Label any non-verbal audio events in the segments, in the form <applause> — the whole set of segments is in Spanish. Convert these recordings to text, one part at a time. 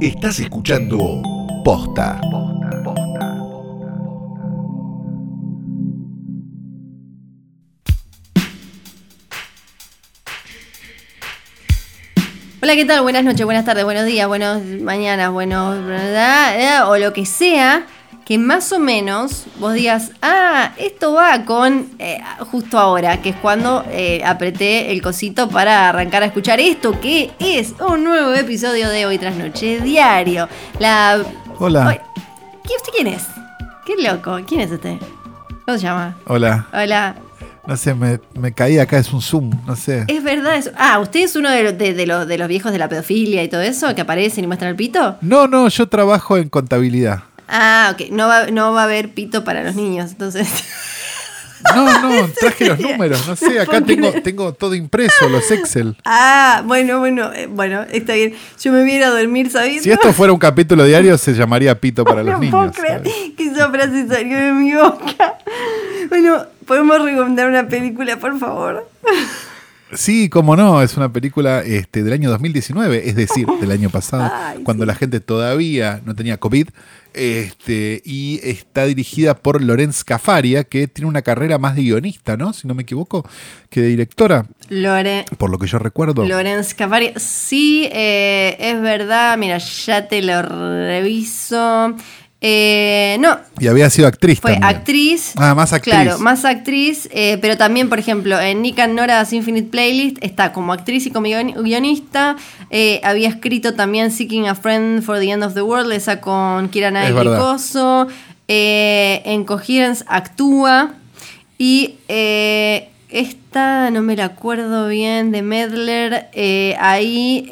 Estás escuchando Posta. Hola, ¿qué tal? Buenas noches, buenas tardes, buenos días, buenas mañanas, buenos... o lo que sea, que más o menos vos digas, ah, esto va con eh, justo ahora, que es cuando eh, apreté el cosito para arrancar a escuchar esto, que es un nuevo episodio de Hoy tras Noche Diario. La... Hola. ¿qué- ¿Usted quién es? Qué loco, ¿quién es usted? ¿Cómo se llama? Hola. Hola. No sé, me, me caí acá, es un zoom, no sé. Es verdad eso. Ah, ¿usted es uno de, los- de- de los, de los viejos de la pedofilia y todo eso que aparecen y muestran el pito? No, no, yo trabajo en contabilidad. Ah, ok. No va, no va a haber pito para los niños, entonces. <laughs> No, no, <laughs> traje los números, no sé, acá tengo, tengo todo impreso, los Excel. Ah, bueno, bueno, eh, bueno, está bien. Yo me voy a ir a dormir sabiendo. Si esto fuera un capítulo diario, se llamaría Pito para <laughs> los no puedo niños. creer que esa frase salió de mi boca. Bueno, ¿podemos recomendar una película, por favor? Sí, cómo no, es una película este, del año 2019, es decir, del año pasado, Ay, cuando la gente todavía no tenía COVID, este, y está dirigida por Lorenz Cafaria, que tiene una carrera más de guionista, ¿no? Si no me equivoco, que de directora, Lore, por lo que yo recuerdo. Lorenz Cavari. Sí, eh, es verdad. Mira, ya te lo reviso. Eh, no, Y había sido actriz Fue también. actriz. Ah, más actriz. Claro, más actriz, eh, pero también, por ejemplo, en Nick and Nora's Infinite Playlist está como actriz y como guion- guionista. Eh, había escrito también Seeking a Friend for the End of the World, esa con Kira Knightley. Coso. En Coherence actúa. Y esta, no me la acuerdo bien, de Medler, ahí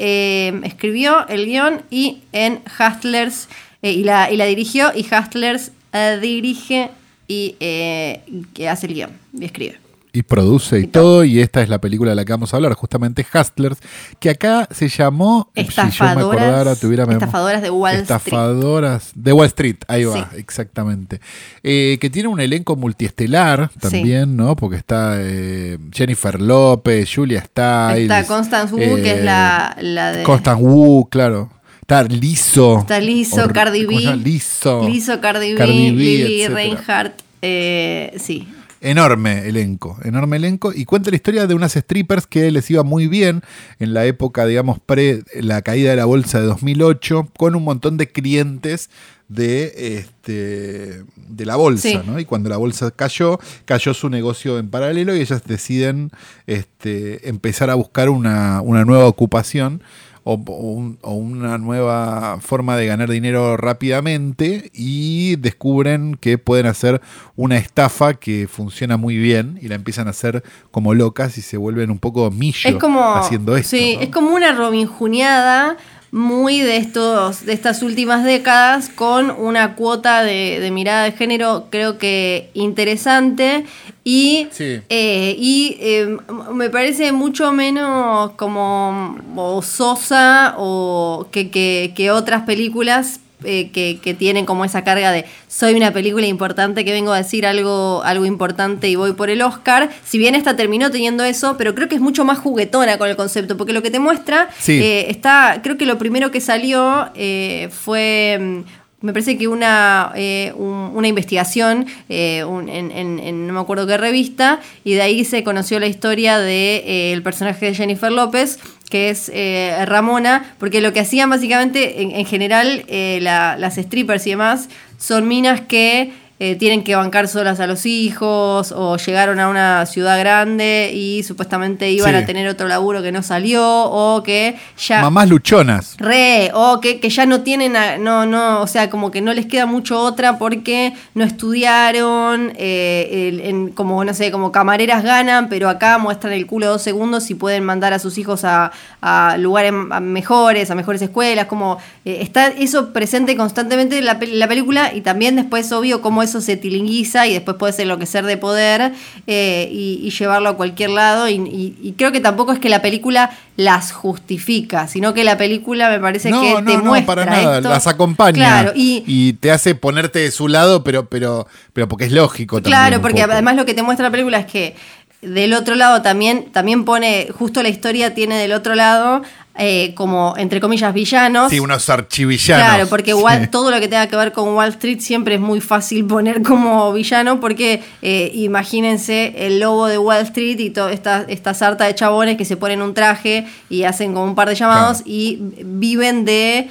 escribió el guion y en Hustlers, eh, y, la, y la dirigió, y Hustlers eh, dirige y eh, que hace el guion y escribe. Y produce y, Y todo. todo, y esta es la película de la que vamos a hablar, justamente Hustlers, que acá se llamó, si yo me Estafadoras, acordara, tuviera mem- estafadoras de Wall Street. Estafadoras de Wall Street, ahí va, Sí. exactamente. Eh, que tiene un elenco multiestelar también, ¿no? Porque está eh, Jennifer López, Julia Stiles. Está Constance Wu, que es eh, la, la de... Constance Wu, claro. Está Liso. Está Hor- Cardi. B. Liso. Lizzo, Cardi B, Cardi. Reinhardt. eh, sí, Enorme elenco, enorme elenco. Y cuenta la historia de unas strippers que les iba muy bien en la época, digamos, pre la caída de la bolsa de 2008, con un montón de clientes de, este, de la bolsa, Sí. ¿no? Y cuando la bolsa cayó, cayó su negocio en paralelo y ellas deciden este, empezar a buscar una, una nueva ocupación o, o un- o una nueva forma de ganar dinero rápidamente y descubren que pueden hacer una estafa que funciona muy bien y la empiezan a hacer como locas y se vuelven un poco millo Es como. haciendo esto. Sí, ¿no? es como una Robin Juniada muy de estos, de estas últimas décadas, con una cuota de, de mirada de género, creo que interesante. Y, Sí. eh, y eh, me parece mucho menos como o sosa o que, que- que otras películas eh, que, que tienen como esa carga de soy una película importante que vengo a decir algo, algo importante y voy por el Oscar. Si bien esta terminó teniendo eso, pero creo que es mucho más juguetona con el concepto, porque lo que te muestra Sí. eh, está, creo que lo primero que salió eh, fue... mm, Me parece que una, eh, un- una investigación eh, un- en, en- en no me acuerdo qué revista, y de ahí se conoció la historia del personaje de Jennifer López, que es eh, Ramona, porque lo que hacían básicamente, en, en general, eh, la- las strippers y demás, son minas que eh, tienen que bancar solas a los hijos o llegaron a una ciudad grande y supuestamente iban Sí. a tener otro laburo que no salió o que ya... Mamás luchonas. Re, o que, que ya no tienen, a- no, no, o sea, como que no les queda mucho otra porque no estudiaron, eh, el- en- como, no sé, como camareras ganan, pero acá muestran el culo dos segundos y pueden mandar a sus hijos a, a lugares a mejores, a mejores escuelas, como eh, está eso presente constantemente en la, pel- la película y también después, obvio, cómo eso se tilinguiza y después puedes enloquecer de poder eh, y, y llevarlo a cualquier lado. Y, y- y creo que tampoco es que la película las justifica, sino que la película me parece no, que no, te no, muestra para nada. esto. Las acompaña. Claro, y, te hace ponerte de su lado, pero, pero, pero porque es lógico también. Claro, porque poco. además lo que te muestra la película es que del otro lado también, también pone, justo la historia tiene del otro lado eh, como, entre comillas, villanos. Sí, unos archivillanos. Claro, porque Sí. Todo lo que tenga que ver con Wall Street siempre es muy fácil poner como villano, porque eh, imagínense el lobo de Wall Street y toda esta, esta sarta de chabones que se ponen un traje y hacen como un par de llamados Claro. y viven de,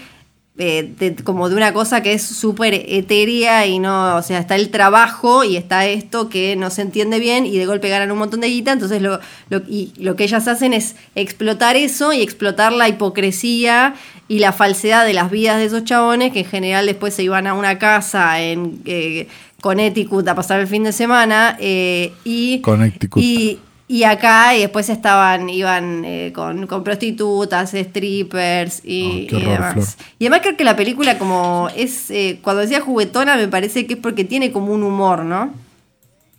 eh, de- como de una cosa que es súper etérea y no, o sea, está el trabajo y está esto que no se entiende bien y de golpe ganan un montón de guita, entonces lo, lo- y lo que ellas hacen es explotar eso y explotar la hipocresía y la falsedad de las vidas de esos chabones que en general después se iban a una casa en eh, Connecticut a pasar el fin de semana eh, y, Connecticut. y y acá y después estaban, iban eh, con, con prostitutas, strippers y, Oh, qué y demás. Y además creo que la película como es, eh, cuando decía juguetona me parece que es porque tiene como un humor, ¿no?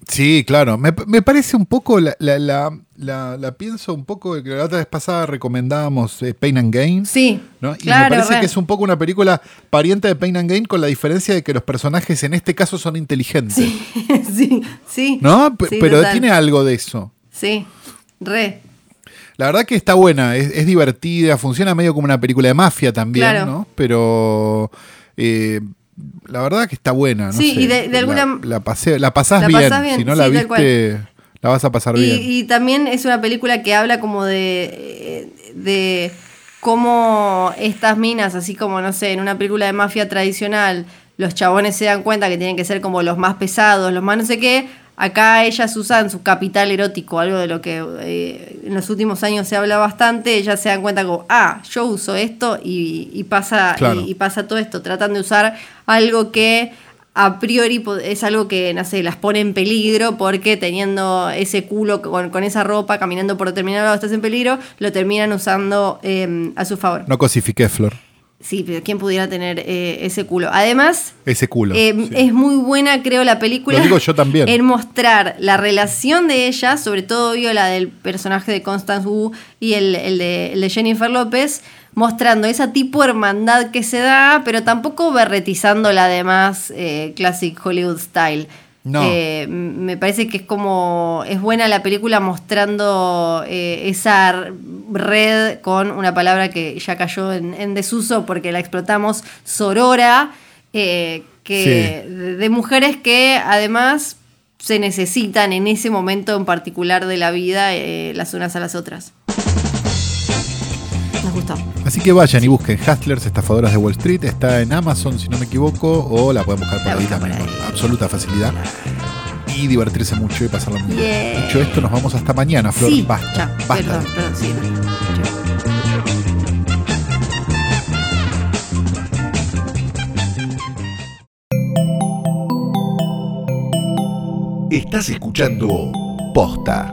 Sí, claro. Me, me parece un poco, la, la, la, la- la pienso un poco, que la otra vez pasada recomendábamos eh, Pain and Gain. Sí, ¿no? Y claro. me parece re. que es un poco una película pariente de Pain and Gain con la diferencia de que los personajes en este caso son inteligentes. Sí, <laughs> sí, sí. ¿No? P- Sí, Pero total. tiene algo de eso. Sí, re. La verdad que está buena, es, es divertida, funciona medio como una película de mafia también, Claro. ¿no? Pero eh, la verdad que está buena. No Sí, sé. y de- de alguna- La, la pasé- la pasás La bien. pasás bien, Si no sí, la viste, la vas a pasar Y, bien. y también es una película que habla como de, eh, de cómo estas minas, así como, no sé, en una película de mafia tradicional, los chabones se dan cuenta que tienen que ser como los más pesados, los más no sé qué. Acá ellas usan su capital erótico, algo de lo que eh, en los últimos años se habla bastante. Ellas se dan cuenta como, ah, yo uso esto y, y pasa, Claro. y, y pasa todo esto. Tratan de usar algo que a priori es algo que, no sé, las pone en peligro porque teniendo ese culo con, con esa ropa, caminando por determinado lado estás en peligro, lo terminan usando eh, a su favor. No cosifiqué, Flor. Sí, pero ¿quién pudiera tener eh, ese culo? Además, Ese culo. eh, sí. es muy buena, creo, la película. Lo digo yo también. En mostrar la relación de ella, sobre todo vio la del personaje de Constance Wu y el, el de, el de Jennifer López, mostrando esa tipo de hermandad que se da, pero tampoco berretizando la demás eh, classic Hollywood style. No. Eh, me parece que es como. Es buena la película mostrando eh, esa red con una palabra que ya cayó en, en desuso porque la explotamos, sorora, eh, que, de, de mujeres que además se necesitan en ese momento en particular de la vida eh, las unas a las otras. Nos gustó. Así que vayan y busquen Hustlers, estafadoras de Wall Street. Está en Amazon, si no me equivoco, o la pueden buscar por La ahí también con absoluta facilidad. Y divertirse mucho y pasarlo muy bien. Yeah. Dicho esto, nos vamos hasta mañana, Flor. Sí, basta. ya, basta. perdón, perdón, sí. Estás escuchando Posta.